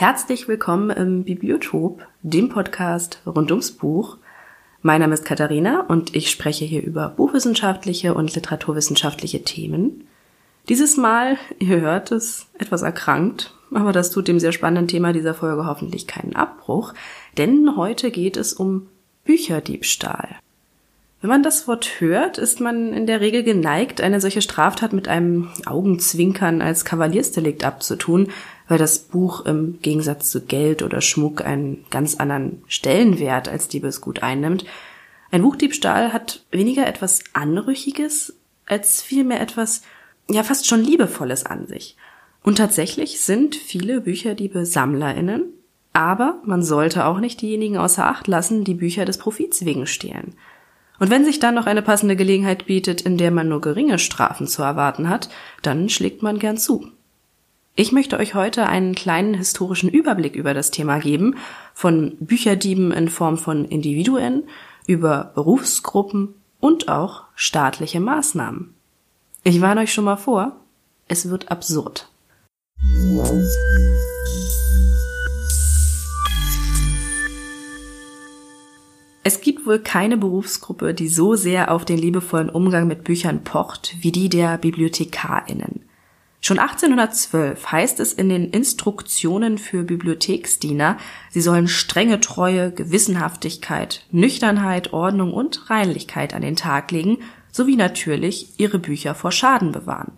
Herzlich willkommen im Bibliotop, dem Podcast rund ums Buch. Mein Name ist Katharina und ich spreche hier über buchwissenschaftliche und literaturwissenschaftliche Themen. Dieses Mal, ihr hört es, etwas erkrankt, aber das tut dem sehr spannenden Thema dieser Folge hoffentlich keinen Abbruch, denn heute geht es um Bücherdiebstahl. Wenn man das Wort hört, ist man in der Regel geneigt, eine solche Straftat mit einem Augenzwinkern als Kavaliersdelikt abzutun, weil das Buch im Gegensatz zu Geld oder Schmuck einen ganz anderen Stellenwert als Diebesgut einnimmt. Ein Buchdiebstahl hat weniger etwas Anrüchiges als vielmehr etwas, ja fast schon Liebevolles an sich. Und tatsächlich sind viele Bücherdiebe SammlerInnen, aber man sollte auch nicht diejenigen außer Acht lassen, die Bücher des Profits wegen stehlen. Und wenn sich dann noch eine passende Gelegenheit bietet, in der man nur geringe Strafen zu erwarten hat, dann schlägt man gern zu. Ich möchte euch heute einen kleinen historischen Überblick über das Thema geben, von Bücherdieben in Form von Individuen, über Berufsgruppen und auch staatliche Maßnahmen. Ich warne euch schon mal vor, es wird absurd. Es gibt wohl keine Berufsgruppe, die so sehr auf den liebevollen Umgang mit Büchern pocht wie die der Bibliothekarinnen. Schon 1812 heißt es in den Instruktionen für Bibliotheksdiener, sie sollen strenge Treue, Gewissenhaftigkeit, Nüchternheit, Ordnung und Reinlichkeit an den Tag legen, sowie natürlich ihre Bücher vor Schaden bewahren.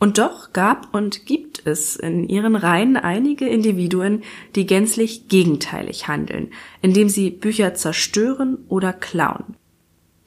Und doch gab und gibt es in ihren Reihen einige Individuen, die gänzlich gegenteilig handeln, indem sie Bücher zerstören oder klauen.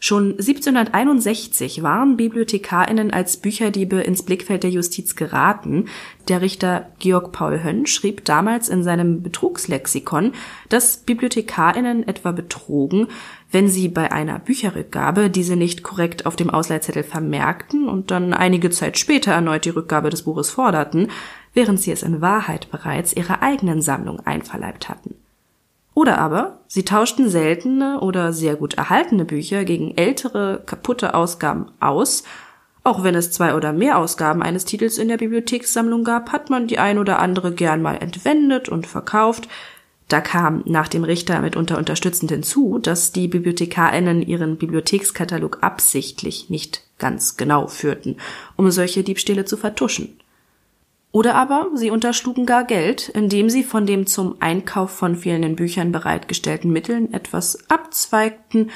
Schon 1761 waren BibliothekarInnen als Bücherdiebe ins Blickfeld der Justiz geraten. Der Richter Georg Paul Hönn schrieb damals in seinem Betrugslexikon, dass BibliothekarInnen etwa betrogen, wenn sie bei einer Bücherrückgabe diese nicht korrekt auf dem Ausleihzettel vermerkten und dann einige Zeit später erneut die Rückgabe des Buches forderten, während sie es in Wahrheit bereits ihrer eigenen Sammlung einverleibt hatten. Oder aber sie tauschten seltene oder sehr gut erhaltene Bücher gegen ältere, kaputte Ausgaben aus. Auch wenn es zwei oder mehr Ausgaben eines Titels in der Bibliothekssammlung gab, hat man die ein oder andere gern mal entwendet und verkauft. Da kam nach dem Richter mitunter unterstützend hinzu, dass die BibliothekarInnen ihren Bibliothekskatalog absichtlich nicht ganz genau führten, um solche Diebstähle zu vertuschen. Oder aber sie unterschlugen gar Geld, indem sie von dem zum Einkauf von fehlenden Büchern bereitgestellten Mitteln etwas abzweigten,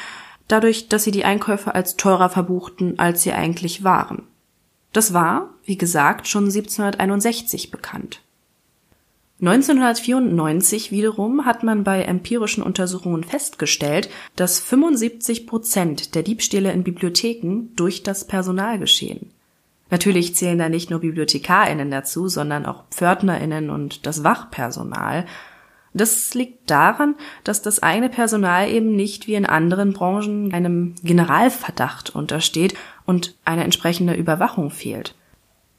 dadurch, dass sie die Einkäufe als teurer verbuchten, als sie eigentlich waren. Das war, wie gesagt, schon 1761 bekannt. 1994 wiederum hat man bei empirischen Untersuchungen festgestellt, dass 75 Prozent der Diebstähle in Bibliotheken durch das Personal geschehen. Natürlich zählen da nicht nur BibliothekarInnen dazu, sondern auch PförtnerInnen und das Wachpersonal. Das liegt daran, dass das eigene Personal eben nicht wie in anderen Branchen einem Generalverdacht untersteht und eine entsprechende Überwachung fehlt.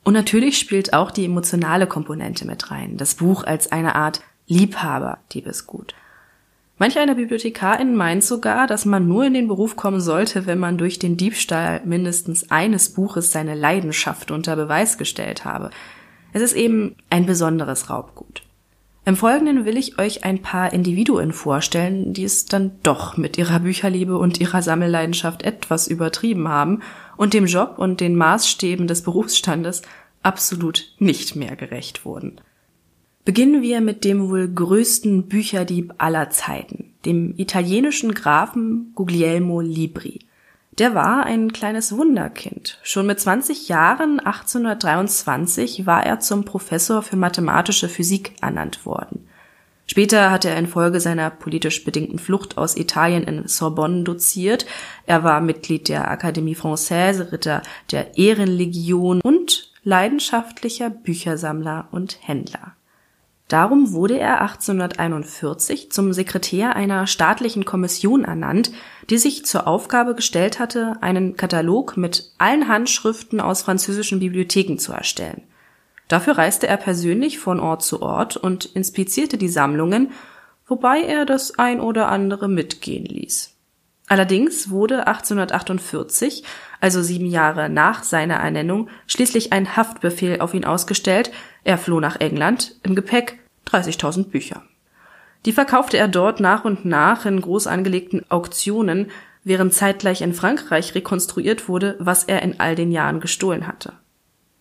Und natürlich spielt auch die emotionale Komponente mit rein. Das Buch als eine Art Liebhaber-Diebesgut. Manch einer Bibliothekarin meint sogar, dass man nur in den Beruf kommen sollte, wenn man durch den Diebstahl mindestens eines Buches seine Leidenschaft unter Beweis gestellt habe. Es ist eben ein besonderes Raubgut. Im Folgenden will ich euch ein paar Individuen vorstellen, die es dann doch mit ihrer Bücherliebe und ihrer Sammelleidenschaft etwas übertrieben haben und dem Job und den Maßstäben des Berufsstandes absolut nicht mehr gerecht wurden. Beginnen wir mit dem wohl größten Bücherdieb aller Zeiten, dem italienischen Grafen Guglielmo Libri. Der war ein kleines Wunderkind. Schon mit 20 Jahren, 1823, war er zum Professor für mathematische Physik ernannt worden. Später hat er infolge seiner politisch bedingten Flucht aus Italien in Sorbonne doziert. Er war Mitglied der Académie Française, Ritter der Ehrenlegion und leidenschaftlicher Büchersammler und Händler. Darum wurde er 1841 zum Sekretär einer staatlichen Kommission ernannt, die sich zur Aufgabe gestellt hatte, einen Katalog mit allen Handschriften aus französischen Bibliotheken zu erstellen. Dafür reiste er persönlich von Ort zu Ort und inspizierte die Sammlungen, wobei er das ein oder andere mitgehen ließ. Allerdings wurde 1848, also sieben Jahre nach seiner Ernennung, schließlich ein Haftbefehl auf ihn ausgestellt, er floh nach England, im Gepäck 30.000 Bücher. Die verkaufte er dort nach und nach in groß angelegten Auktionen, während zeitgleich in Frankreich rekonstruiert wurde, was er in all den Jahren gestohlen hatte.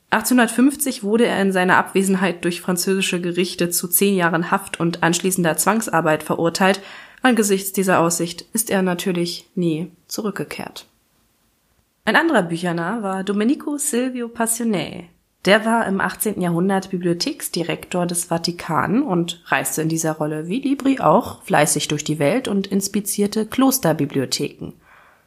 1850 wurde er in seiner Abwesenheit durch französische Gerichte zu zehn Jahren Haft und anschließender Zwangsarbeit verurteilt. Angesichts dieser Aussicht ist er natürlich nie zurückgekehrt. Ein anderer Büchernah war Domenico Silvio Passionet. Der war im 18. Jahrhundert Bibliotheksdirektor des Vatikan und reiste in dieser Rolle wie Libri auch fleißig durch die Welt und inspizierte Klosterbibliotheken.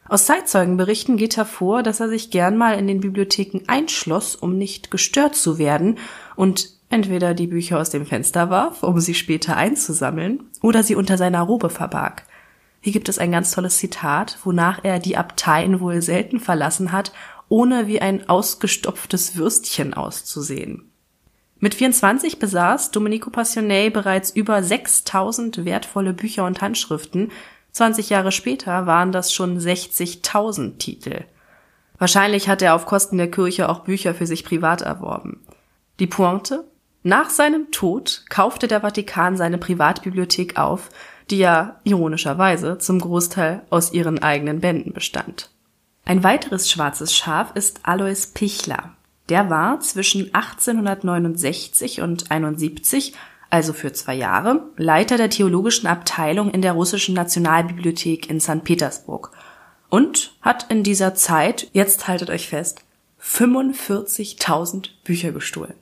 Aus Zeitzeugenberichten geht hervor, dass er sich gern mal in den Bibliotheken einschloss, um nicht gestört zu werden und entweder die Bücher aus dem Fenster warf, um sie später einzusammeln, oder sie unter seiner Robe verbarg. Hier gibt es ein ganz tolles Zitat, wonach er die Abteien wohl selten verlassen hat, ohne wie ein ausgestopftes Würstchen auszusehen. Mit 24 besaß Domenico Passionet bereits über 6000 wertvolle Bücher und Handschriften, 20 Jahre später waren das schon 60.000 Titel. Wahrscheinlich hat er auf Kosten der Kirche auch Bücher für sich privat erworben. Die Pointe? Nach seinem Tod kaufte der Vatikan seine Privatbibliothek auf, die ja ironischerweise zum Großteil aus ihren eigenen Bänden bestand. Ein weiteres schwarzes Schaf ist Alois Pichler. Der war zwischen 1869 und 71 also für zwei Jahre, Leiter der theologischen Abteilung in der russischen Nationalbibliothek in St. Petersburg und hat in dieser Zeit, jetzt haltet euch fest, 45.000 Bücher gestohlen.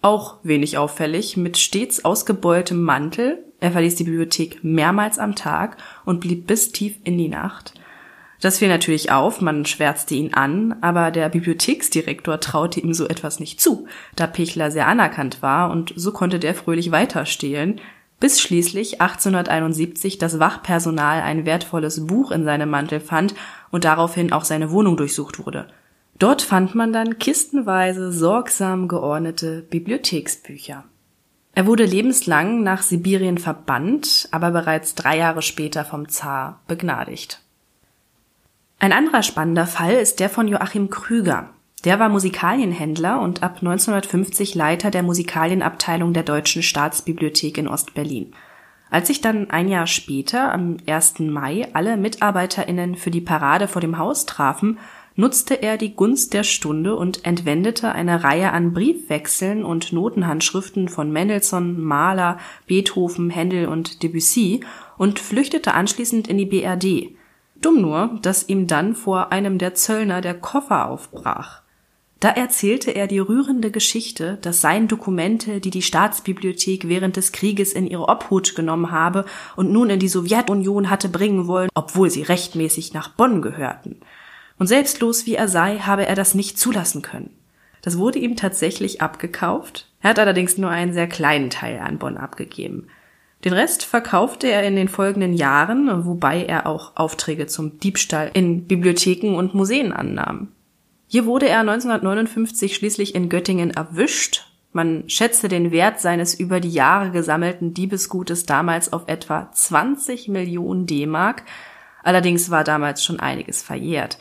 Auch wenig auffällig, mit stets ausgebeultem Mantel, er verließ die Bibliothek mehrmals am Tag und blieb bis tief in die Nacht. Das fiel natürlich auf, man schwärzte ihn an, aber der Bibliotheksdirektor traute ihm so etwas nicht zu, da Pichler sehr anerkannt war und so konnte der fröhlich weiterstehlen, bis schließlich 1871 das Wachpersonal ein wertvolles Buch in seinem Mantel fand und daraufhin auch seine Wohnung durchsucht wurde. Dort fand man dann kistenweise sorgsam geordnete Bibliotheksbücher. Er wurde lebenslang nach Sibirien verbannt, aber bereits drei Jahre später vom Zar begnadigt. Ein anderer spannender Fall ist der von Joachim Krüger. Der war Musikalienhändler und ab 1950 Leiter der Musikalienabteilung der Deutschen Staatsbibliothek in Ostberlin. Als sich dann ein Jahr später, am 1. Mai, alle MitarbeiterInnen für die Parade vor dem Haus trafen, nutzte er die Gunst der Stunde und entwendete eine Reihe an Briefwechseln und Notenhandschriften von Mendelssohn, Mahler, Beethoven, Händel und Debussy und flüchtete anschließend in die BRD. Dumm nur, dass ihm dann vor einem der Zöllner der Koffer aufbrach. Da erzählte er die rührende Geschichte, dass seien Dokumente, die die Staatsbibliothek während des Krieges in ihre Obhut genommen habe und nun in die Sowjetunion hatte bringen wollen, obwohl sie rechtmäßig nach Bonn gehörten. Und selbstlos wie er sei, habe er das nicht zulassen können. Das wurde ihm tatsächlich abgekauft. Er hat allerdings nur einen sehr kleinen Teil an Bonn abgegeben. Den Rest verkaufte er in den folgenden Jahren, wobei er auch Aufträge zum Diebstahl in Bibliotheken und Museen annahm. Hier wurde er 1959 schließlich in Göttingen erwischt. Man schätzte den Wert seines über die Jahre gesammelten Diebesgutes damals auf etwa 20 Millionen D-Mark. Allerdings war damals schon einiges verjährt.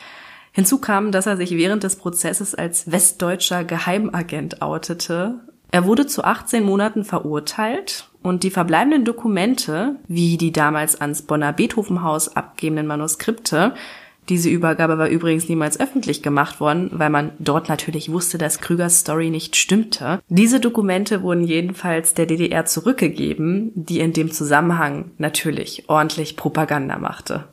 Hinzu kam, dass er sich während des Prozesses als westdeutscher Geheimagent outete. Er wurde zu 18 Monaten verurteilt und die verbleibenden Dokumente, wie die damals ans Bonner Beethovenhaus abgegebenen Manuskripte, diese Übergabe war übrigens niemals öffentlich gemacht worden, weil man dort natürlich wusste, dass Krügers Story nicht stimmte. Diese Dokumente wurden jedenfalls der DDR zurückgegeben, die in dem Zusammenhang natürlich ordentlich Propaganda machte.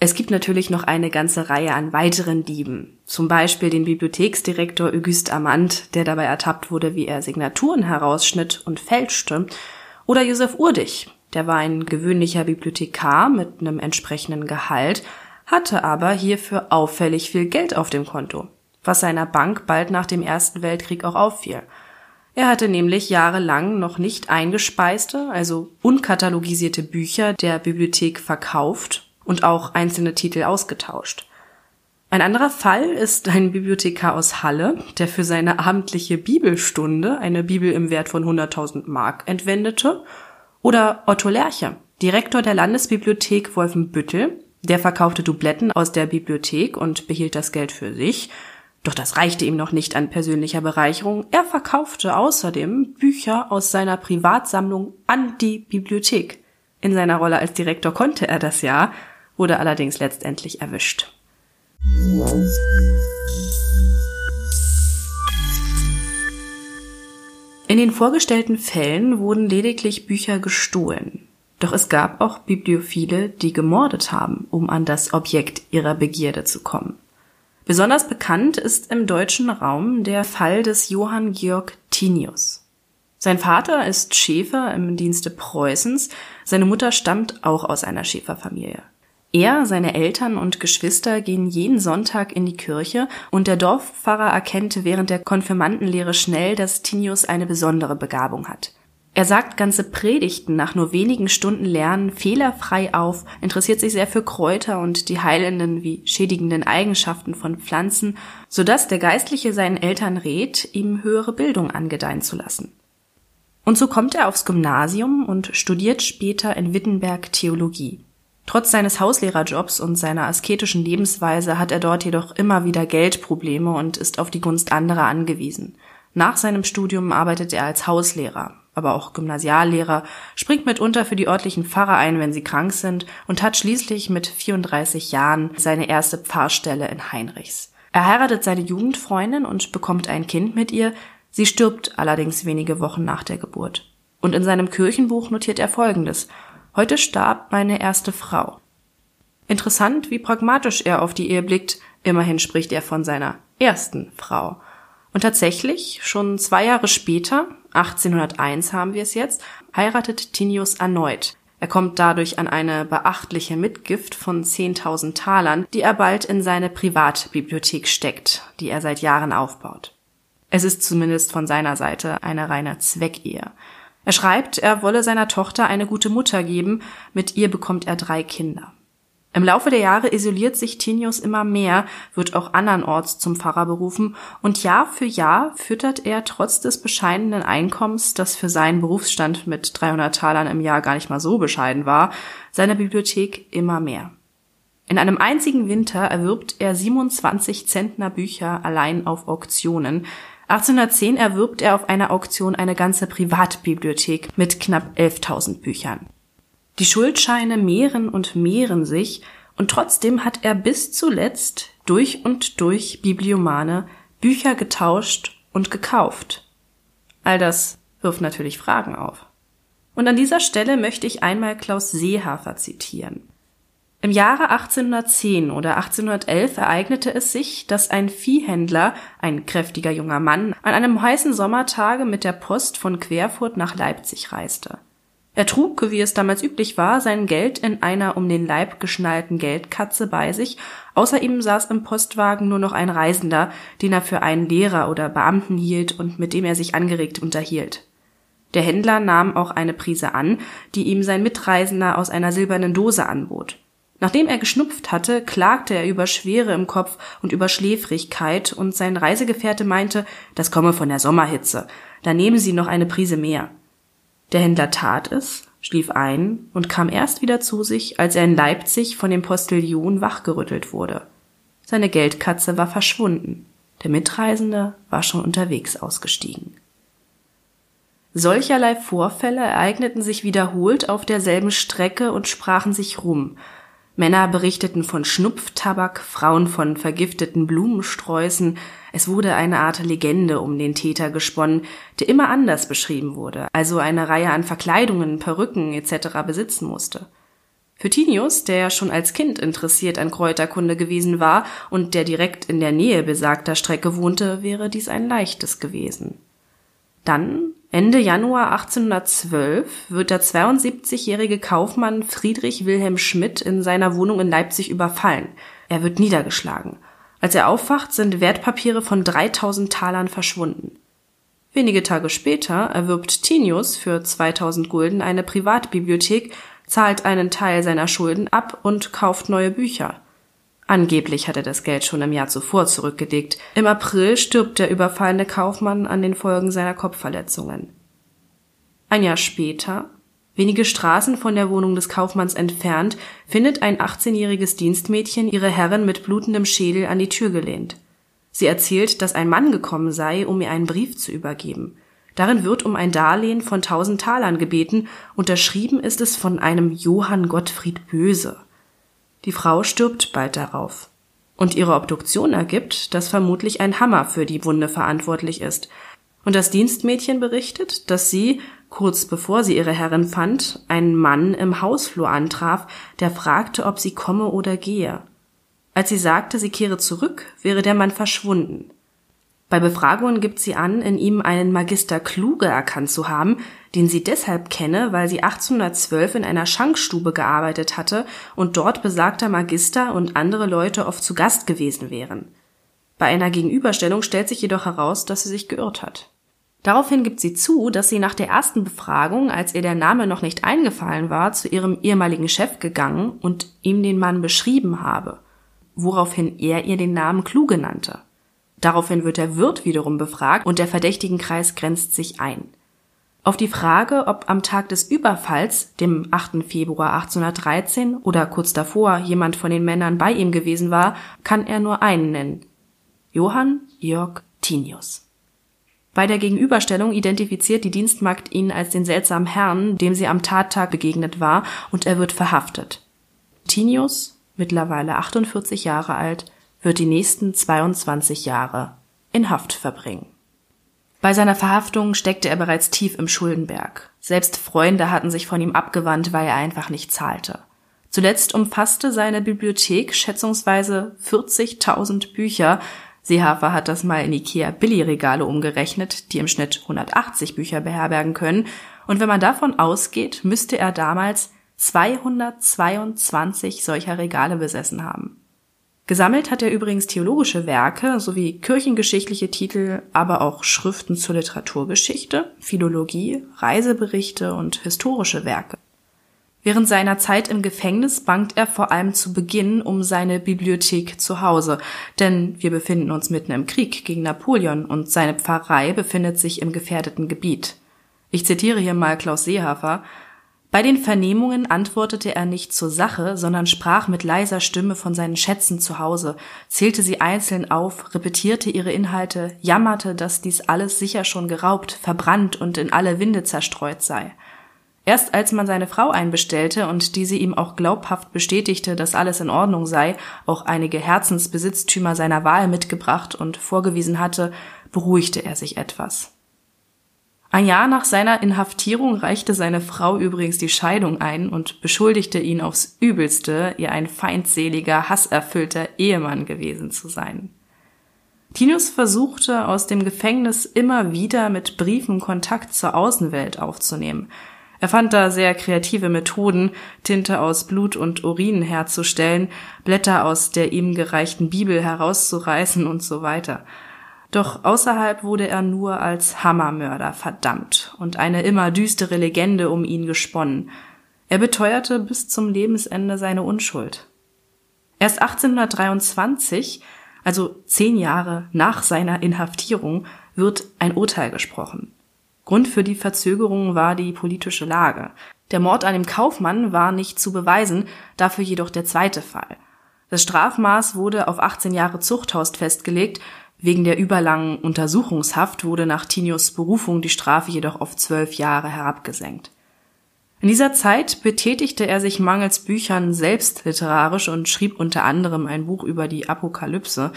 Es gibt natürlich noch eine ganze Reihe an weiteren Dieben. Zum Beispiel den Bibliotheksdirektor Auguste Amand, der dabei ertappt wurde, wie er Signaturen herausschnitt und fälschte. Oder Josef Urdig, der war ein gewöhnlicher Bibliothekar mit einem entsprechenden Gehalt, hatte aber hierfür auffällig viel Geld auf dem Konto, was seiner Bank bald nach dem Ersten Weltkrieg auch auffiel. Er hatte nämlich jahrelang noch nicht eingespeiste, also unkatalogisierte Bücher der Bibliothek verkauft und auch einzelne Titel ausgetauscht. Ein anderer Fall ist ein Bibliothekar aus Halle, der für seine abendliche Bibelstunde eine Bibel im Wert von 100.000 Mark entwendete. Oder Otto Lerche, Direktor der Landesbibliothek Wolfenbüttel, der verkaufte Dubletten aus der Bibliothek und behielt das Geld für sich. Doch das reichte ihm noch nicht an persönlicher Bereicherung. Er verkaufte außerdem Bücher aus seiner Privatsammlung an die Bibliothek. In seiner Rolle als Direktor konnte er das ja, wurde allerdings letztendlich erwischt. In den vorgestellten Fällen wurden lediglich Bücher gestohlen. Doch es gab auch Bibliophile, die gemordet haben, um an das Objekt ihrer Begierde zu kommen. Besonders bekannt ist im deutschen Raum der Fall des Johann Georg Tinius. Sein Vater ist Schäfer im Dienste Preußens, seine Mutter stammt auch aus einer Schäferfamilie. Er, seine Eltern und Geschwister gehen jeden Sonntag in die Kirche und der Dorfpfarrer erkennt während der Konfirmandenlehre schnell, dass Tinius eine besondere Begabung hat. Er sagt ganze Predigten nach nur wenigen Stunden Lernen fehlerfrei auf, interessiert sich sehr für Kräuter und die heilenden wie schädigenden Eigenschaften von Pflanzen, so dass der Geistliche seinen Eltern rät, ihm höhere Bildung angedeihen zu lassen. Und so kommt er aufs Gymnasium und studiert später in Wittenberg Theologie. Trotz seines Hauslehrerjobs und seiner asketischen Lebensweise hat er dort jedoch immer wieder Geldprobleme und ist auf die Gunst anderer angewiesen. Nach seinem Studium arbeitet er als Hauslehrer, aber auch Gymnasiallehrer, springt mitunter für die örtlichen Pfarrer ein, wenn sie krank sind und hat schließlich mit 34 Jahren seine erste Pfarrstelle in Heinrichs. Er heiratet seine Jugendfreundin und bekommt ein Kind mit ihr, sie stirbt allerdings wenige Wochen nach der Geburt. Und in seinem Kirchenbuch notiert er Folgendes – Heute starb meine erste Frau. Interessant, wie pragmatisch er auf die Ehe blickt. Immerhin spricht er von seiner ersten Frau. Und tatsächlich, schon zwei Jahre später, 1801 haben wir es jetzt, heiratet Tinius erneut. Er kommt dadurch an eine beachtliche Mitgift von 10.000 Talern, die er bald in seine Privatbibliothek steckt, die er seit Jahren aufbaut. Es ist zumindest von seiner Seite eine reine Zweckehe. Er schreibt, er wolle seiner Tochter eine gute Mutter geben, mit ihr bekommt er drei Kinder. Im Laufe der Jahre isoliert sich Tinius immer mehr, wird auch andernorts zum Pfarrer berufen und Jahr für Jahr füttert er trotz des bescheidenen Einkommens, das für seinen Berufsstand mit 300 Talern im Jahr gar nicht mal so bescheiden war, seine Bibliothek immer mehr. In einem einzigen Winter erwirbt er 27 Zentner Bücher allein auf Auktionen, 1810 erwirbt er auf einer Auktion eine ganze Privatbibliothek mit knapp 11.000 Büchern. Die Schuldscheine mehren und mehren sich, und trotzdem hat er bis zuletzt durch und durch Bibliomane Bücher getauscht und gekauft. All das wirft natürlich Fragen auf. Und an dieser Stelle möchte ich einmal Klaus Seehafer zitieren. Im Jahre 1810 oder 1811 ereignete es sich, dass ein Viehhändler, ein kräftiger junger Mann, an einem heißen Sommertage mit der Post von Querfurt nach Leipzig reiste. Er trug, wie es damals üblich war, sein Geld in einer um den Leib geschnallten Geldkatze bei sich, außer ihm saß im Postwagen nur noch ein Reisender, den er für einen Lehrer oder Beamten hielt und mit dem er sich angeregt unterhielt. Der Händler nahm auch eine Prise an, die ihm sein Mitreisender aus einer silbernen Dose anbot. Nachdem er geschnupft hatte, klagte er über Schwere im Kopf und über Schläfrigkeit, und sein Reisegefährte meinte, das komme von der Sommerhitze, da nehmen Sie noch eine Prise mehr. Der Händler tat es, schlief ein und kam erst wieder zu sich, als er in Leipzig von dem Postillion wachgerüttelt wurde. Seine Geldkatze war verschwunden, der Mitreisende war schon unterwegs ausgestiegen. Solcherlei Vorfälle ereigneten sich wiederholt auf derselben Strecke und sprachen sich rum, Männer berichteten von Schnupftabak, Frauen von vergifteten Blumensträußen. Es wurde eine Art Legende um den Täter gesponnen, der immer anders beschrieben wurde, also eine Reihe an Verkleidungen, Perücken etc. besitzen musste. Für Tinius, der schon als Kind interessiert an Kräuterkunde gewesen war und der direkt in der Nähe besagter Strecke wohnte, wäre dies ein leichtes gewesen. Dann Ende Januar 1812 wird der 72-jährige Kaufmann Friedrich Wilhelm Schmidt in seiner Wohnung in Leipzig überfallen. Er wird niedergeschlagen. Als er aufwacht, sind Wertpapiere von 3000 Talern verschwunden. Wenige Tage später erwirbt Tinius für 2000 Gulden eine Privatbibliothek, zahlt einen Teil seiner Schulden ab und kauft neue Bücher. Angeblich hat er das Geld schon im Jahr zuvor zurückgelegt. Im April stirbt der überfallene Kaufmann an den Folgen seiner Kopfverletzungen. Ein Jahr später, wenige Straßen von der Wohnung des Kaufmanns entfernt, findet ein 18-jähriges Dienstmädchen ihre Herrin mit blutendem Schädel an die Tür gelehnt. Sie erzählt, dass ein Mann gekommen sei, um ihr einen Brief zu übergeben. Darin wird um ein Darlehen von tausend Talern gebeten, unterschrieben ist es von einem Johann Gottfried Böse. Die Frau stirbt bald darauf. Und ihre Obduktion ergibt, dass vermutlich ein Hammer für die Wunde verantwortlich ist. Und das Dienstmädchen berichtet, dass sie, kurz bevor sie ihre Herrin fand, einen Mann im Hausflur antraf, der fragte, ob sie komme oder gehe. Als sie sagte, sie kehre zurück, wäre der Mann verschwunden. Bei Befragungen gibt sie an, in ihm einen Magister Kluge erkannt zu haben, den sie deshalb kenne, weil sie 1812 in einer Schankstube gearbeitet hatte und dort besagter Magister und andere Leute oft zu Gast gewesen wären. Bei einer Gegenüberstellung stellt sich jedoch heraus, dass sie sich geirrt hat. Daraufhin gibt sie zu, dass sie nach der ersten Befragung, als ihr der Name noch nicht eingefallen war, zu ihrem ehemaligen Chef gegangen und ihm den Mann beschrieben habe, woraufhin er ihr den Namen Kluge nannte. Daraufhin wird der Wirt wiederum befragt und der Verdächtigenkreis grenzt sich ein. Auf die Frage, ob am Tag des Überfalls, dem 8. Februar 1813 oder kurz davor jemand von den Männern bei ihm gewesen war, kann er nur einen nennen. Johann Jörg Tinius. Bei der Gegenüberstellung identifiziert die Dienstmagd ihn als den seltsamen Herrn, dem sie am Tattag begegnet war, und er wird verhaftet. Tinius, mittlerweile 48 Jahre alt, wird die nächsten 22 Jahre in Haft verbringen. Bei seiner Verhaftung steckte er bereits tief im Schuldenberg. Selbst Freunde hatten sich von ihm abgewandt, weil er einfach nicht zahlte. Zuletzt umfasste seine Bibliothek schätzungsweise 40.000 Bücher. Seehafer hat das mal in Ikea Billigregale umgerechnet, die im Schnitt 180 Bücher beherbergen können. Und wenn man davon ausgeht, müsste er damals 222 solcher Regale besessen haben. Gesammelt hat er übrigens theologische Werke sowie kirchengeschichtliche Titel, aber auch Schriften zur Literaturgeschichte, Philologie, Reiseberichte und historische Werke. Während seiner Zeit im Gefängnis bangt er vor allem zu Beginn um seine Bibliothek zu Hause, denn wir befinden uns mitten im Krieg gegen Napoleon und seine Pfarrei befindet sich im gefährdeten Gebiet. Ich zitiere hier mal Klaus Seehafer, bei den Vernehmungen antwortete er nicht zur Sache, sondern sprach mit leiser Stimme von seinen Schätzen zu Hause, zählte sie einzeln auf, repetierte ihre Inhalte, jammerte, dass dies alles sicher schon geraubt, verbrannt und in alle Winde zerstreut sei. Erst als man seine Frau einbestellte und diese ihm auch glaubhaft bestätigte, dass alles in Ordnung sei, auch einige Herzensbesitztümer seiner Wahl mitgebracht und vorgewiesen hatte, beruhigte er sich etwas. Ein Jahr nach seiner Inhaftierung reichte seine Frau übrigens die Scheidung ein und beschuldigte ihn aufs Übelste, ihr ein feindseliger, hasserfüllter Ehemann gewesen zu sein. Tinus versuchte aus dem Gefängnis immer wieder mit Briefen Kontakt zur Außenwelt aufzunehmen. Er fand da sehr kreative Methoden, Tinte aus Blut und Urin herzustellen, Blätter aus der ihm gereichten Bibel herauszureißen und so weiter. Doch außerhalb wurde er nur als Hammermörder verdammt und eine immer düstere Legende um ihn gesponnen. Er beteuerte bis zum Lebensende seine Unschuld. Erst 1823, also zehn Jahre nach seiner Inhaftierung, wird ein Urteil gesprochen. Grund für die Verzögerung war die politische Lage. Der Mord an dem Kaufmann war nicht zu beweisen, dafür jedoch der zweite Fall. Das Strafmaß wurde auf 18 Jahre Zuchthaus festgelegt, Wegen der überlangen Untersuchungshaft wurde nach Tinius Berufung die Strafe jedoch auf zwölf Jahre herabgesenkt. In dieser Zeit betätigte er sich mangels Büchern selbst literarisch und schrieb unter anderem ein Buch über die Apokalypse,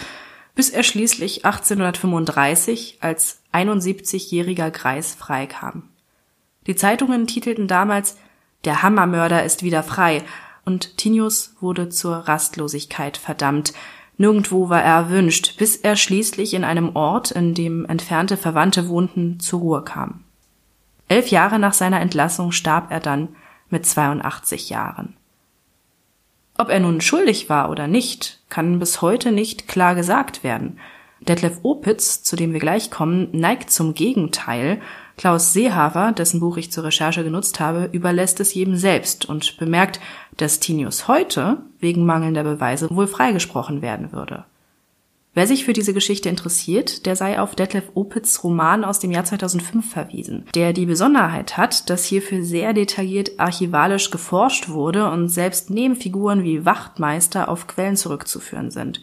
bis er schließlich 1835 als 71-jähriger Greis freikam. Die Zeitungen titelten damals Der Hammermörder ist wieder frei und Tinius wurde zur Rastlosigkeit verdammt, Nirgendwo war er erwünscht, bis er schließlich in einem Ort, in dem entfernte Verwandte wohnten, zur Ruhe kam. Elf Jahre nach seiner Entlassung starb er dann mit 82 Jahren. Ob er nun schuldig war oder nicht, kann bis heute nicht klar gesagt werden. Detlef Opitz, zu dem wir gleich kommen, neigt zum Gegenteil. Klaus Seehafer, dessen Buch ich zur Recherche genutzt habe, überlässt es jedem selbst und bemerkt, dass Tinius heute wegen mangelnder Beweise wohl freigesprochen werden würde. Wer sich für diese Geschichte interessiert, der sei auf Detlef Opitz Roman aus dem Jahr 2005 verwiesen, der die Besonderheit hat, dass hierfür sehr detailliert archivalisch geforscht wurde und selbst Nebenfiguren wie Wachtmeister auf Quellen zurückzuführen sind.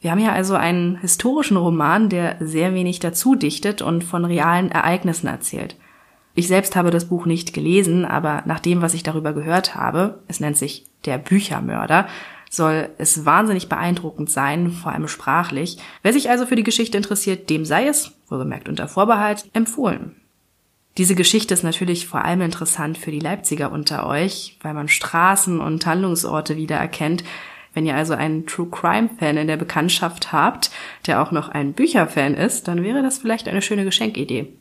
Wir haben hier also einen historischen Roman, der sehr wenig dazu dichtet und von realen Ereignissen erzählt. Ich selbst habe das Buch nicht gelesen, aber nach dem, was ich darüber gehört habe, es nennt sich Der Büchermörder, soll es wahnsinnig beeindruckend sein, vor allem sprachlich. Wer sich also für die Geschichte interessiert, dem sei es, wohlgemerkt unter Vorbehalt, empfohlen. Diese Geschichte ist natürlich vor allem interessant für die Leipziger unter euch, weil man Straßen und Handlungsorte wiedererkennt. Wenn ihr also einen True Crime Fan in der Bekanntschaft habt, der auch noch ein Bücherfan ist, dann wäre das vielleicht eine schöne Geschenkidee.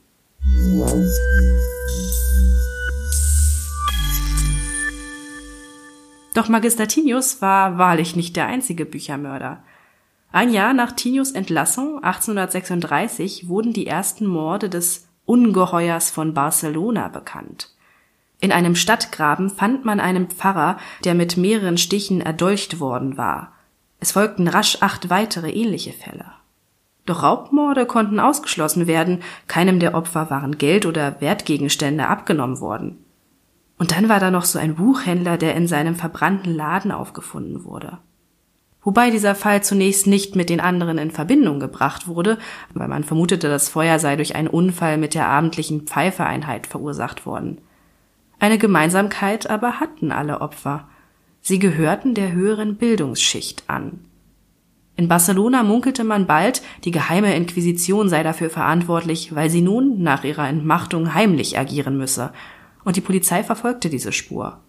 Doch Magister Tinius war wahrlich nicht der einzige Büchermörder. Ein Jahr nach Tinius Entlassung 1836 wurden die ersten Morde des Ungeheuers von Barcelona bekannt. In einem Stadtgraben fand man einen Pfarrer, der mit mehreren Stichen erdolcht worden war. Es folgten rasch acht weitere ähnliche Fälle. Doch Raubmorde konnten ausgeschlossen werden, keinem der Opfer waren Geld oder Wertgegenstände abgenommen worden. Und dann war da noch so ein Buchhändler, der in seinem verbrannten Laden aufgefunden wurde. Wobei dieser Fall zunächst nicht mit den anderen in Verbindung gebracht wurde, weil man vermutete, das Feuer sei durch einen Unfall mit der abendlichen Pfeifeeinheit verursacht worden. Eine Gemeinsamkeit aber hatten alle Opfer. Sie gehörten der höheren Bildungsschicht an. In Barcelona munkelte man bald, die geheime Inquisition sei dafür verantwortlich, weil sie nun nach ihrer Entmachtung heimlich agieren müsse und die Polizei verfolgte diese Spur.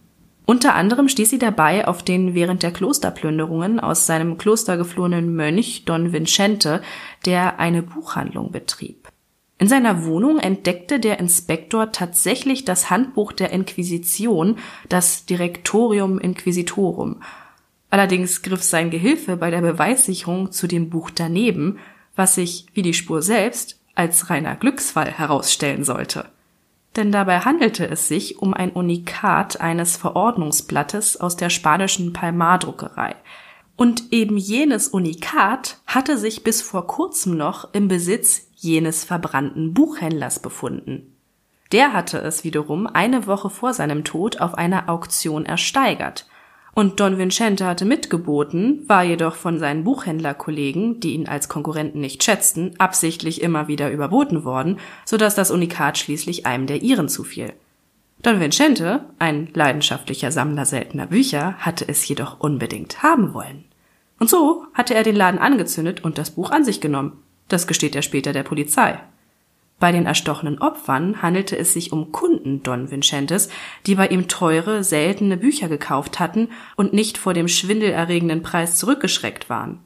Unter anderem stieß sie dabei auf den während der Klosterplünderungen aus seinem Kloster geflohenen Mönch Don Vincente, der eine Buchhandlung betrieb. In seiner Wohnung entdeckte der Inspektor tatsächlich das Handbuch der Inquisition, das Directorium Inquisitorum. Allerdings griff sein Gehilfe bei der Beweissicherung zu dem Buch daneben, was sich, wie die Spur selbst, als reiner Glücksfall herausstellen sollte denn dabei handelte es sich um ein Unikat eines Verordnungsblattes aus der spanischen Palmar-Druckerei. Und eben jenes Unikat hatte sich bis vor kurzem noch im Besitz jenes verbrannten Buchhändlers befunden. Der hatte es wiederum eine Woche vor seinem Tod auf einer Auktion ersteigert und Don Vincente hatte mitgeboten, war jedoch von seinen Buchhändlerkollegen, die ihn als Konkurrenten nicht schätzten, absichtlich immer wieder überboten worden, so dass das Unikat schließlich einem der ihren zufiel. Don Vincente, ein leidenschaftlicher Sammler seltener Bücher, hatte es jedoch unbedingt haben wollen. Und so hatte er den Laden angezündet und das Buch an sich genommen. Das gesteht er später der Polizei. Bei den erstochenen Opfern handelte es sich um Kunden Don Vincentes, die bei ihm teure, seltene Bücher gekauft hatten und nicht vor dem schwindelerregenden Preis zurückgeschreckt waren.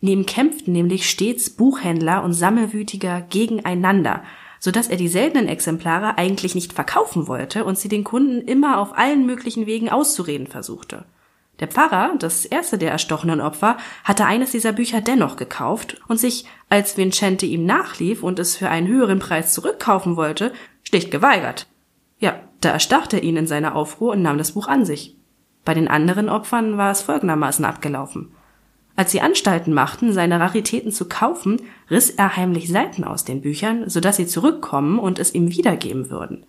Neben kämpften nämlich stets Buchhändler und Sammelwütiger gegeneinander, so dass er die seltenen Exemplare eigentlich nicht verkaufen wollte und sie den Kunden immer auf allen möglichen Wegen auszureden versuchte. Der Pfarrer, das erste der erstochenen Opfer, hatte eines dieser Bücher dennoch gekauft und sich, als Vincente ihm nachlief und es für einen höheren Preis zurückkaufen wollte, schlicht geweigert. Ja, da erstach er ihn in seiner Aufruhr und nahm das Buch an sich. Bei den anderen Opfern war es folgendermaßen abgelaufen. Als sie Anstalten machten, seine Raritäten zu kaufen, riss er heimlich Seiten aus den Büchern, so dass sie zurückkommen und es ihm wiedergeben würden.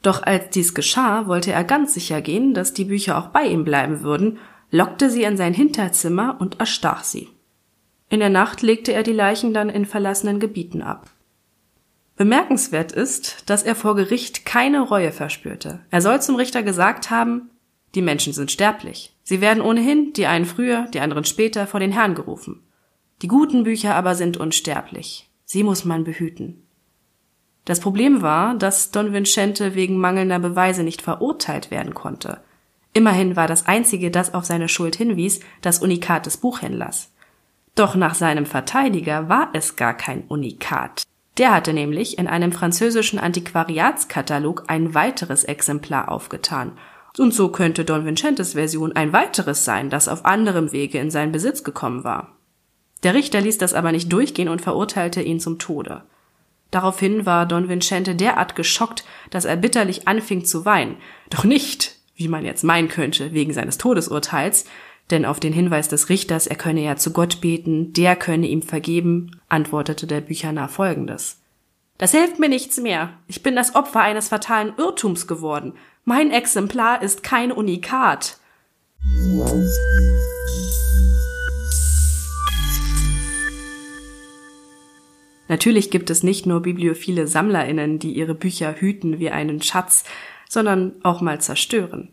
Doch als dies geschah, wollte er ganz sicher gehen, dass die Bücher auch bei ihm bleiben würden, lockte sie in sein Hinterzimmer und erstach sie. In der Nacht legte er die Leichen dann in verlassenen Gebieten ab. Bemerkenswert ist, dass er vor Gericht keine Reue verspürte. Er soll zum Richter gesagt haben, die Menschen sind sterblich. Sie werden ohnehin, die einen früher, die anderen später, vor den Herrn gerufen. Die guten Bücher aber sind unsterblich. Sie muss man behüten. Das Problem war, dass Don Vincente wegen mangelnder Beweise nicht verurteilt werden konnte. Immerhin war das einzige, das auf seine Schuld hinwies, das Unikat des Buchhändlers. Doch nach seinem Verteidiger war es gar kein Unikat. Der hatte nämlich in einem französischen Antiquariatskatalog ein weiteres Exemplar aufgetan. Und so könnte Don Vincentes Version ein weiteres sein, das auf anderem Wege in seinen Besitz gekommen war. Der Richter ließ das aber nicht durchgehen und verurteilte ihn zum Tode. Daraufhin war Don Vincente derart geschockt, dass er bitterlich anfing zu weinen. Doch nicht, wie man jetzt meinen könnte, wegen seines Todesurteils, denn auf den Hinweis des Richters, er könne ja zu Gott beten, der könne ihm vergeben, antwortete der Bücherner folgendes. Das hilft mir nichts mehr. Ich bin das Opfer eines fatalen Irrtums geworden. Mein Exemplar ist kein Unikat. Natürlich gibt es nicht nur bibliophile Sammlerinnen, die ihre Bücher hüten wie einen Schatz, sondern auch mal zerstören.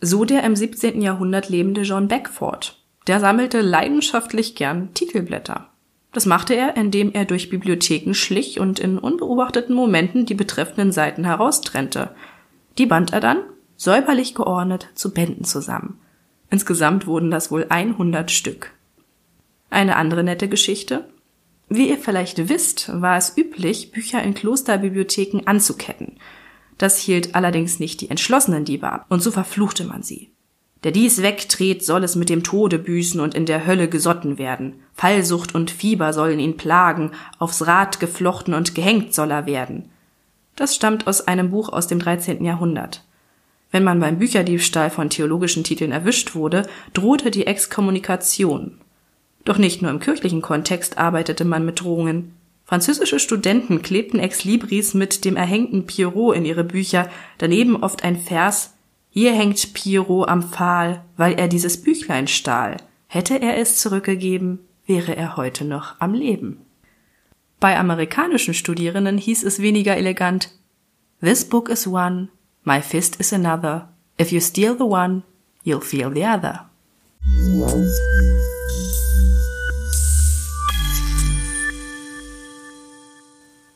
So der im 17. Jahrhundert lebende John Beckford. Der sammelte leidenschaftlich gern Titelblätter. Das machte er, indem er durch Bibliotheken schlich und in unbeobachteten Momenten die betreffenden Seiten heraustrennte. Die band er dann, säuberlich geordnet, zu Bänden zusammen. Insgesamt wurden das wohl 100 Stück. Eine andere nette Geschichte. Wie ihr vielleicht wisst, war es üblich, Bücher in Klosterbibliotheken anzuketten. Das hielt allerdings nicht die entschlossenen Diebe ab, und so verfluchte man sie. Der dies wegtret, soll es mit dem Tode büßen und in der Hölle gesotten werden. Fallsucht und Fieber sollen ihn plagen, aufs Rad geflochten und gehängt soll er werden. Das stammt aus einem Buch aus dem 13. Jahrhundert. Wenn man beim Bücherdiebstahl von theologischen Titeln erwischt wurde, drohte die Exkommunikation. Doch nicht nur im kirchlichen Kontext arbeitete man mit Drohungen. Französische Studenten klebten Ex Libris mit dem erhängten Pierrot in ihre Bücher, daneben oft ein Vers Hier hängt Pierrot am Pfahl, weil er dieses Büchlein stahl. Hätte er es zurückgegeben, wäre er heute noch am Leben. Bei amerikanischen Studierenden hieß es weniger elegant This book is one, my fist is another. If you steal the one, you'll feel the other.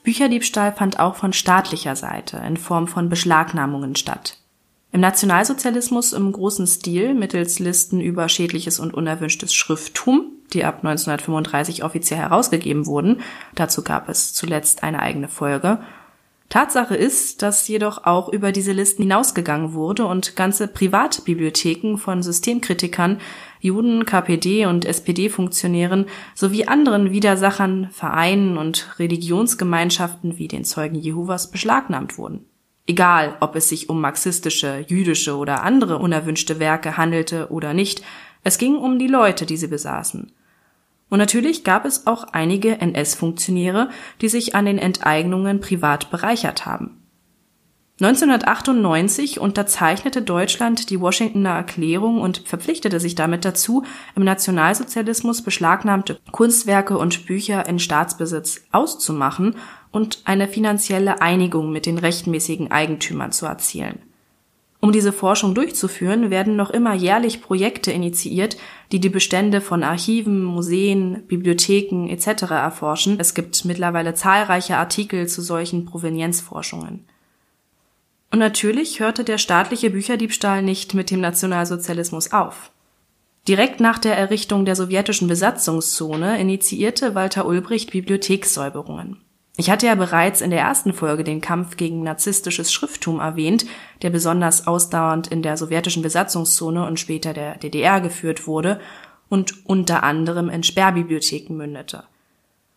Bücherdiebstahl fand auch von staatlicher Seite in Form von Beschlagnahmungen statt. Im Nationalsozialismus im großen Stil mittels Listen über schädliches und unerwünschtes Schrifttum, die ab 1935 offiziell herausgegeben wurden, dazu gab es zuletzt eine eigene Folge, Tatsache ist, dass jedoch auch über diese Listen hinausgegangen wurde und ganze Privatbibliotheken von Systemkritikern, Juden, KPD und SPD-Funktionären sowie anderen Widersachern, Vereinen und Religionsgemeinschaften wie den Zeugen Jehovas beschlagnahmt wurden. Egal, ob es sich um marxistische, jüdische oder andere unerwünschte Werke handelte oder nicht, es ging um die Leute, die sie besaßen. Und natürlich gab es auch einige NS-Funktionäre, die sich an den Enteignungen privat bereichert haben. 1998 unterzeichnete Deutschland die Washingtoner Erklärung und verpflichtete sich damit dazu, im Nationalsozialismus beschlagnahmte Kunstwerke und Bücher in Staatsbesitz auszumachen und eine finanzielle Einigung mit den rechtmäßigen Eigentümern zu erzielen. Um diese Forschung durchzuführen, werden noch immer jährlich Projekte initiiert, die die Bestände von Archiven, Museen, Bibliotheken etc. erforschen. Es gibt mittlerweile zahlreiche Artikel zu solchen Provenienzforschungen. Und natürlich hörte der staatliche Bücherdiebstahl nicht mit dem Nationalsozialismus auf. Direkt nach der Errichtung der sowjetischen Besatzungszone initiierte Walter Ulbricht Bibliothekssäuberungen. Ich hatte ja bereits in der ersten Folge den Kampf gegen narzisstisches Schrifttum erwähnt, der besonders ausdauernd in der sowjetischen Besatzungszone und später der DDR geführt wurde und unter anderem in Sperrbibliotheken mündete.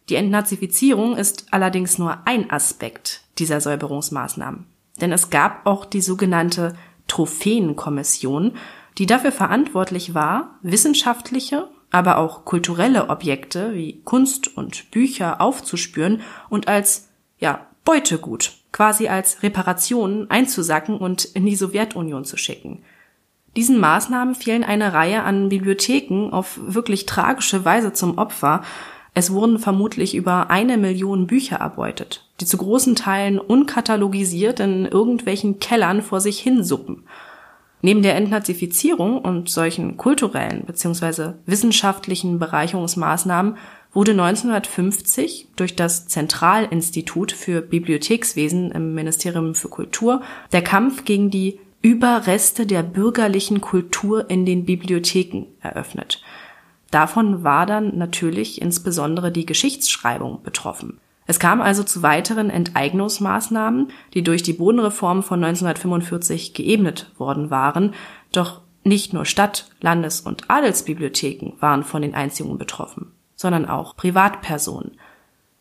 Die Entnazifizierung ist allerdings nur ein Aspekt dieser Säuberungsmaßnahmen. Denn es gab auch die sogenannte Trophäenkommission, die dafür verantwortlich war, wissenschaftliche aber auch kulturelle Objekte wie Kunst und Bücher aufzuspüren und als ja, Beutegut, quasi als Reparation einzusacken und in die Sowjetunion zu schicken. Diesen Maßnahmen fielen eine Reihe an Bibliotheken auf wirklich tragische Weise zum Opfer. Es wurden vermutlich über eine Million Bücher erbeutet, die zu großen Teilen unkatalogisiert in irgendwelchen Kellern vor sich hinsuppen. Neben der Entnazifizierung und solchen kulturellen bzw. wissenschaftlichen Bereicherungsmaßnahmen wurde 1950 durch das Zentralinstitut für Bibliothekswesen im Ministerium für Kultur der Kampf gegen die Überreste der bürgerlichen Kultur in den Bibliotheken eröffnet. Davon war dann natürlich insbesondere die Geschichtsschreibung betroffen. Es kam also zu weiteren Enteignungsmaßnahmen, die durch die Bodenreform von 1945 geebnet worden waren, doch nicht nur Stadt-, Landes- und Adelsbibliotheken waren von den Einziehungen betroffen, sondern auch Privatpersonen.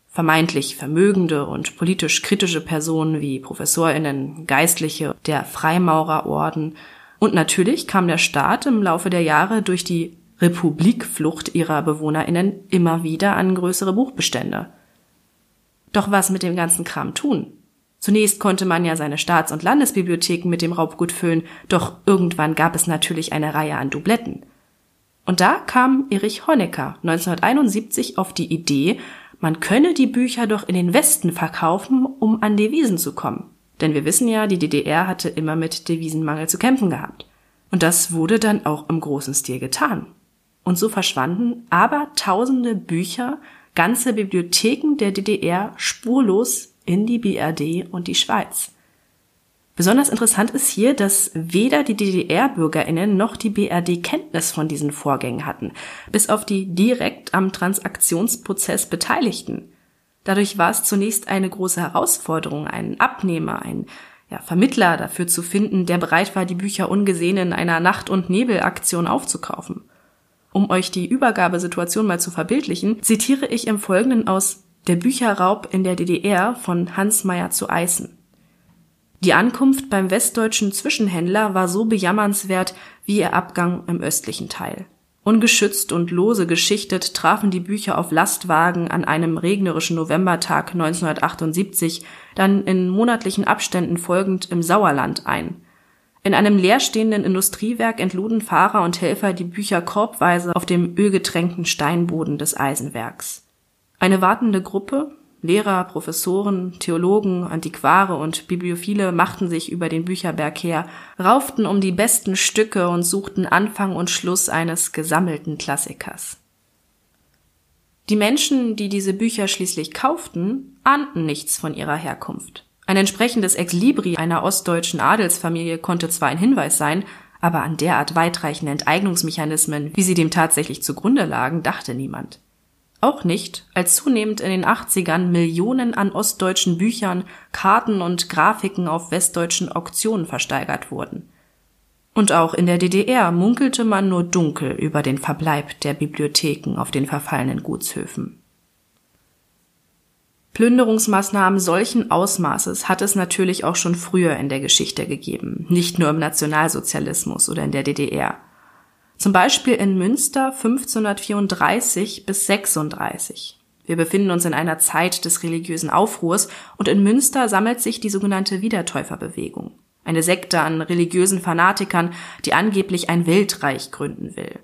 Vermeintlich vermögende und politisch kritische Personen wie Professorinnen, Geistliche, der Freimaurerorden und natürlich kam der Staat im Laufe der Jahre durch die Republikflucht ihrer Bewohnerinnen immer wieder an größere Buchbestände. Doch was mit dem ganzen Kram tun? Zunächst konnte man ja seine Staats- und Landesbibliotheken mit dem Raubgut füllen, doch irgendwann gab es natürlich eine Reihe an Dubletten. Und da kam Erich Honecker 1971 auf die Idee, man könne die Bücher doch in den Westen verkaufen, um an Devisen zu kommen. Denn wir wissen ja, die DDR hatte immer mit Devisenmangel zu kämpfen gehabt. Und das wurde dann auch im großen Stil getan. Und so verschwanden aber tausende Bücher ganze Bibliotheken der DDR spurlos in die BRD und die Schweiz. Besonders interessant ist hier, dass weder die DDR-Bürgerinnen noch die BRD Kenntnis von diesen Vorgängen hatten, bis auf die direkt am Transaktionsprozess Beteiligten. Dadurch war es zunächst eine große Herausforderung, einen Abnehmer, einen ja, Vermittler dafür zu finden, der bereit war, die Bücher ungesehen in einer Nacht- und Nebelaktion aufzukaufen. Um euch die Übergabesituation mal zu verbildlichen, zitiere ich im Folgenden aus Der Bücherraub in der DDR von Hans Meyer zu Eisen. Die Ankunft beim westdeutschen Zwischenhändler war so bejammernswert wie ihr Abgang im östlichen Teil. Ungeschützt und lose geschichtet trafen die Bücher auf Lastwagen an einem regnerischen Novembertag 1978, dann in monatlichen Abständen folgend im Sauerland ein. In einem leerstehenden Industriewerk entluden Fahrer und Helfer die Bücher korbweise auf dem ölgetränkten Steinboden des Eisenwerks. Eine wartende Gruppe, Lehrer, Professoren, Theologen, Antiquare und Bibliophile machten sich über den Bücherberg her, rauften um die besten Stücke und suchten Anfang und Schluss eines gesammelten Klassikers. Die Menschen, die diese Bücher schließlich kauften, ahnten nichts von ihrer Herkunft. Ein entsprechendes Exlibri einer ostdeutschen Adelsfamilie konnte zwar ein Hinweis sein, aber an derart weitreichende Enteignungsmechanismen, wie sie dem tatsächlich zugrunde lagen, dachte niemand. Auch nicht, als zunehmend in den 80ern Millionen an ostdeutschen Büchern, Karten und Grafiken auf westdeutschen Auktionen versteigert wurden. Und auch in der DDR munkelte man nur dunkel über den Verbleib der Bibliotheken auf den verfallenen Gutshöfen. Plünderungsmaßnahmen solchen Ausmaßes hat es natürlich auch schon früher in der Geschichte gegeben, nicht nur im Nationalsozialismus oder in der DDR. Zum Beispiel in Münster 1534 bis 36. Wir befinden uns in einer Zeit des religiösen Aufruhrs und in Münster sammelt sich die sogenannte Wiedertäuferbewegung. Eine Sekte an religiösen Fanatikern, die angeblich ein Weltreich gründen will.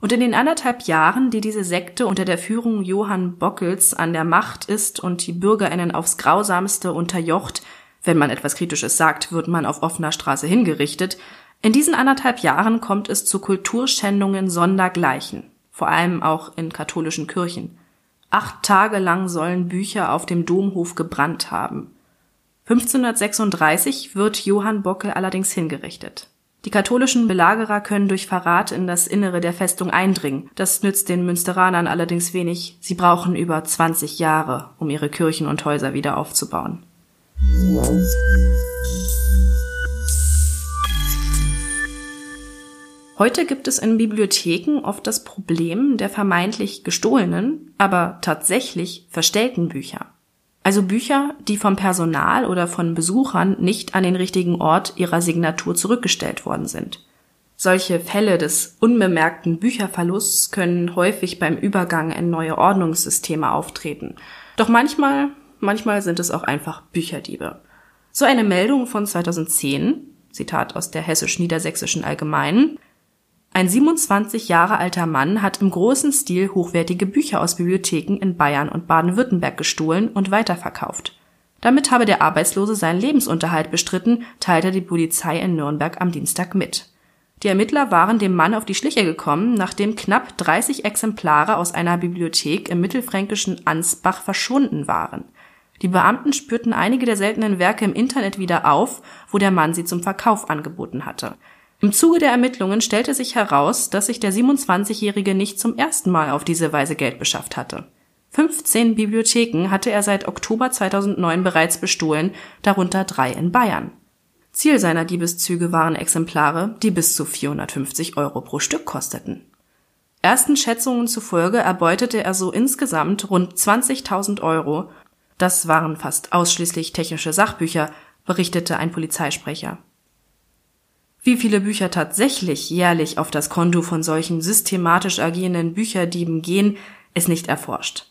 Und in den anderthalb Jahren, die diese Sekte unter der Führung Johann Bockels an der Macht ist und die Bürgerinnen aufs grausamste unterjocht, wenn man etwas Kritisches sagt, wird man auf offener Straße hingerichtet, in diesen anderthalb Jahren kommt es zu Kulturschändungen sondergleichen, vor allem auch in katholischen Kirchen. Acht Tage lang sollen Bücher auf dem Domhof gebrannt haben. 1536 wird Johann Bockel allerdings hingerichtet. Die katholischen Belagerer können durch Verrat in das Innere der Festung eindringen. Das nützt den Münsteranern allerdings wenig. Sie brauchen über 20 Jahre, um ihre Kirchen und Häuser wieder aufzubauen. Heute gibt es in Bibliotheken oft das Problem der vermeintlich gestohlenen, aber tatsächlich verstellten Bücher. Also Bücher, die vom Personal oder von Besuchern nicht an den richtigen Ort ihrer Signatur zurückgestellt worden sind. Solche Fälle des unbemerkten Bücherverlusts können häufig beim Übergang in neue Ordnungssysteme auftreten. Doch manchmal, manchmal sind es auch einfach Bücherdiebe. So eine Meldung von 2010, Zitat aus der hessisch-niedersächsischen Allgemeinen, ein 27 Jahre alter Mann hat im großen Stil hochwertige Bücher aus Bibliotheken in Bayern und Baden-Württemberg gestohlen und weiterverkauft. Damit habe der Arbeitslose seinen Lebensunterhalt bestritten, teilte die Polizei in Nürnberg am Dienstag mit. Die Ermittler waren dem Mann auf die Schliche gekommen, nachdem knapp 30 Exemplare aus einer Bibliothek im mittelfränkischen Ansbach verschwunden waren. Die Beamten spürten einige der seltenen Werke im Internet wieder auf, wo der Mann sie zum Verkauf angeboten hatte. Im Zuge der Ermittlungen stellte sich heraus, dass sich der 27-Jährige nicht zum ersten Mal auf diese Weise Geld beschafft hatte. 15 Bibliotheken hatte er seit Oktober 2009 bereits bestohlen, darunter drei in Bayern. Ziel seiner Diebeszüge waren Exemplare, die bis zu 450 Euro pro Stück kosteten. Ersten Schätzungen zufolge erbeutete er so insgesamt rund 20.000 Euro. Das waren fast ausschließlich technische Sachbücher, berichtete ein Polizeisprecher. Wie viele Bücher tatsächlich jährlich auf das Konto von solchen systematisch agierenden Bücherdieben gehen, ist nicht erforscht.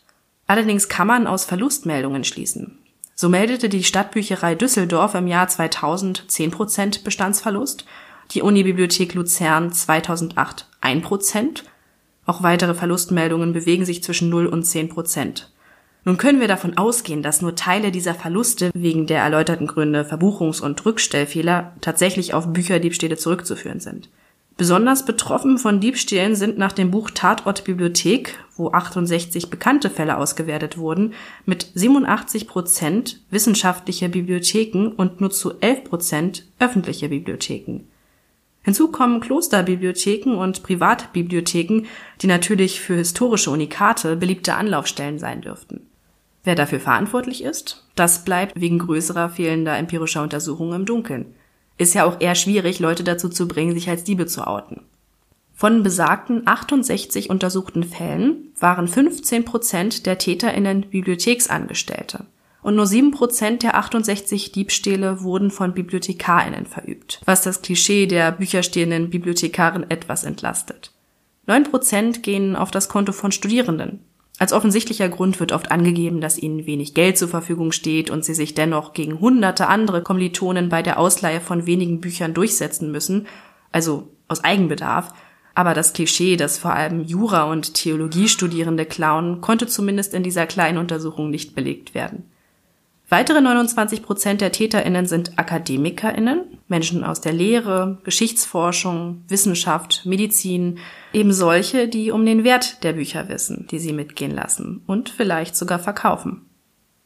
Allerdings kann man aus Verlustmeldungen schließen. So meldete die Stadtbücherei Düsseldorf im Jahr 2000 10% Bestandsverlust, die Unibibliothek Luzern 2008 1%, auch weitere Verlustmeldungen bewegen sich zwischen 0 und 10 Prozent. Nun können wir davon ausgehen, dass nur Teile dieser Verluste wegen der erläuterten Gründe Verbuchungs- und Rückstellfehler tatsächlich auf Bücherdiebstähle zurückzuführen sind. Besonders betroffen von Diebstählen sind nach dem Buch Tatort Bibliothek, wo 68 bekannte Fälle ausgewertet wurden, mit 87 Prozent wissenschaftliche Bibliotheken und nur zu 11 Prozent öffentliche Bibliotheken. Hinzu kommen Klosterbibliotheken und Privatbibliotheken, die natürlich für historische Unikate beliebte Anlaufstellen sein dürften. Wer dafür verantwortlich ist, das bleibt wegen größerer fehlender empirischer Untersuchungen im Dunkeln. Ist ja auch eher schwierig, Leute dazu zu bringen, sich als Diebe zu outen. Von besagten 68 untersuchten Fällen waren 15 Prozent der TäterInnen Bibliotheksangestellte. Und nur 7 Prozent der 68 Diebstähle wurden von BibliothekarInnen verübt, was das Klischee der bücherstehenden Bibliothekarin etwas entlastet. 9 Prozent gehen auf das Konto von Studierenden, als offensichtlicher Grund wird oft angegeben, dass ihnen wenig Geld zur Verfügung steht und sie sich dennoch gegen hunderte andere Kommilitonen bei der Ausleihe von wenigen Büchern durchsetzen müssen, also aus Eigenbedarf. Aber das Klischee, dass vor allem Jura- und Theologiestudierende klauen, konnte zumindest in dieser kleinen Untersuchung nicht belegt werden. Weitere 29 Prozent der TäterInnen sind AkademikerInnen, Menschen aus der Lehre, Geschichtsforschung, Wissenschaft, Medizin, eben solche, die um den Wert der Bücher wissen, die sie mitgehen lassen und vielleicht sogar verkaufen.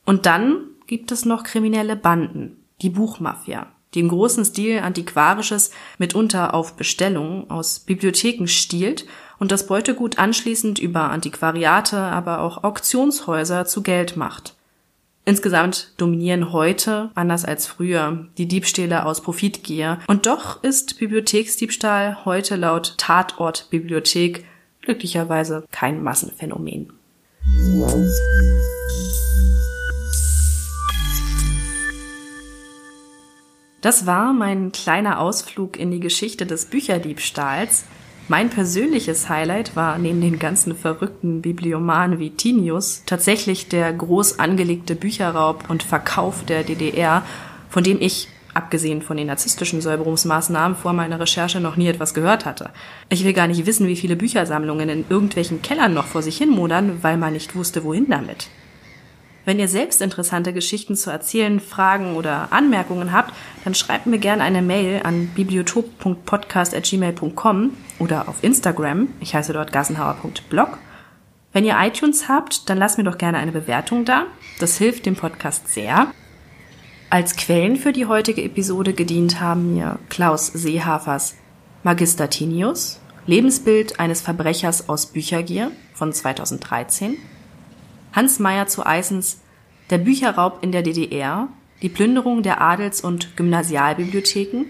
Und dann gibt es noch kriminelle Banden, die Buchmafia, die im großen Stil Antiquarisches mitunter auf Bestellung aus Bibliotheken stiehlt und das Beutegut anschließend über Antiquariate, aber auch Auktionshäuser zu Geld macht. Insgesamt dominieren heute, anders als früher, die Diebstähle aus Profitgier. Und doch ist Bibliotheksdiebstahl heute laut Tatort Bibliothek glücklicherweise kein Massenphänomen. Das war mein kleiner Ausflug in die Geschichte des Bücherdiebstahls. Mein persönliches Highlight war neben den ganzen verrückten Bibliomanen wie Tinius tatsächlich der groß angelegte Bücherraub und Verkauf der DDR, von dem ich abgesehen von den narzisstischen Säuberungsmaßnahmen vor meiner Recherche noch nie etwas gehört hatte. Ich will gar nicht wissen, wie viele Büchersammlungen in irgendwelchen Kellern noch vor sich hin modern, weil man nicht wusste, wohin damit. Wenn ihr selbst interessante Geschichten zu erzählen, Fragen oder Anmerkungen habt, dann schreibt mir gerne eine Mail an bibliotop.podcast.gmail.com oder auf Instagram. Ich heiße dort gassenhauer.blog. Wenn ihr iTunes habt, dann lasst mir doch gerne eine Bewertung da. Das hilft dem Podcast sehr. Als Quellen für die heutige Episode gedient haben mir Klaus Seehafers Magister Tinius, Lebensbild eines Verbrechers aus Büchergier von 2013, Hans Meyer zu Eisens Der Bücherraub in der DDR, die Plünderung der Adels- und Gymnasialbibliotheken,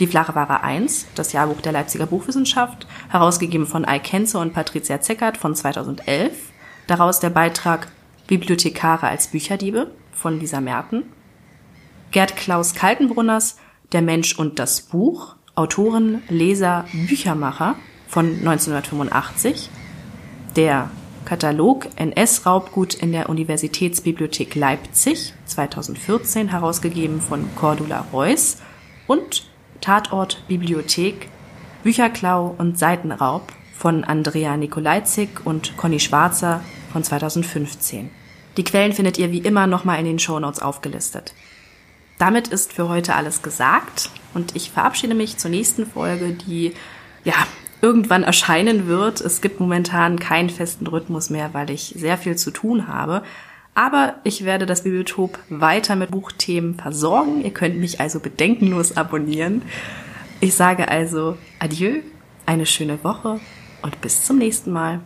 die flache Ware 1, das Jahrbuch der Leipziger Buchwissenschaft, herausgegeben von Ai Kenze und Patricia Zeckert von 2011, daraus der Beitrag Bibliothekare als Bücherdiebe von Lisa Merten, Gerd Klaus Kaltenbrunners Der Mensch und das Buch, Autoren, Leser, Büchermacher von 1985, der Katalog NS-Raubgut in der Universitätsbibliothek Leipzig 2014 herausgegeben von Cordula Reuss und Tatort Bibliothek Bücherklau und Seitenraub von Andrea Nikolajczyk und Conny Schwarzer von 2015. Die Quellen findet ihr wie immer nochmal in den Shownotes aufgelistet. Damit ist für heute alles gesagt und ich verabschiede mich zur nächsten Folge, die ja irgendwann erscheinen wird. Es gibt momentan keinen festen Rhythmus mehr, weil ich sehr viel zu tun habe. Aber ich werde das Bibliotop weiter mit Buchthemen versorgen. Ihr könnt mich also bedenkenlos abonnieren. Ich sage also Adieu, eine schöne Woche und bis zum nächsten Mal.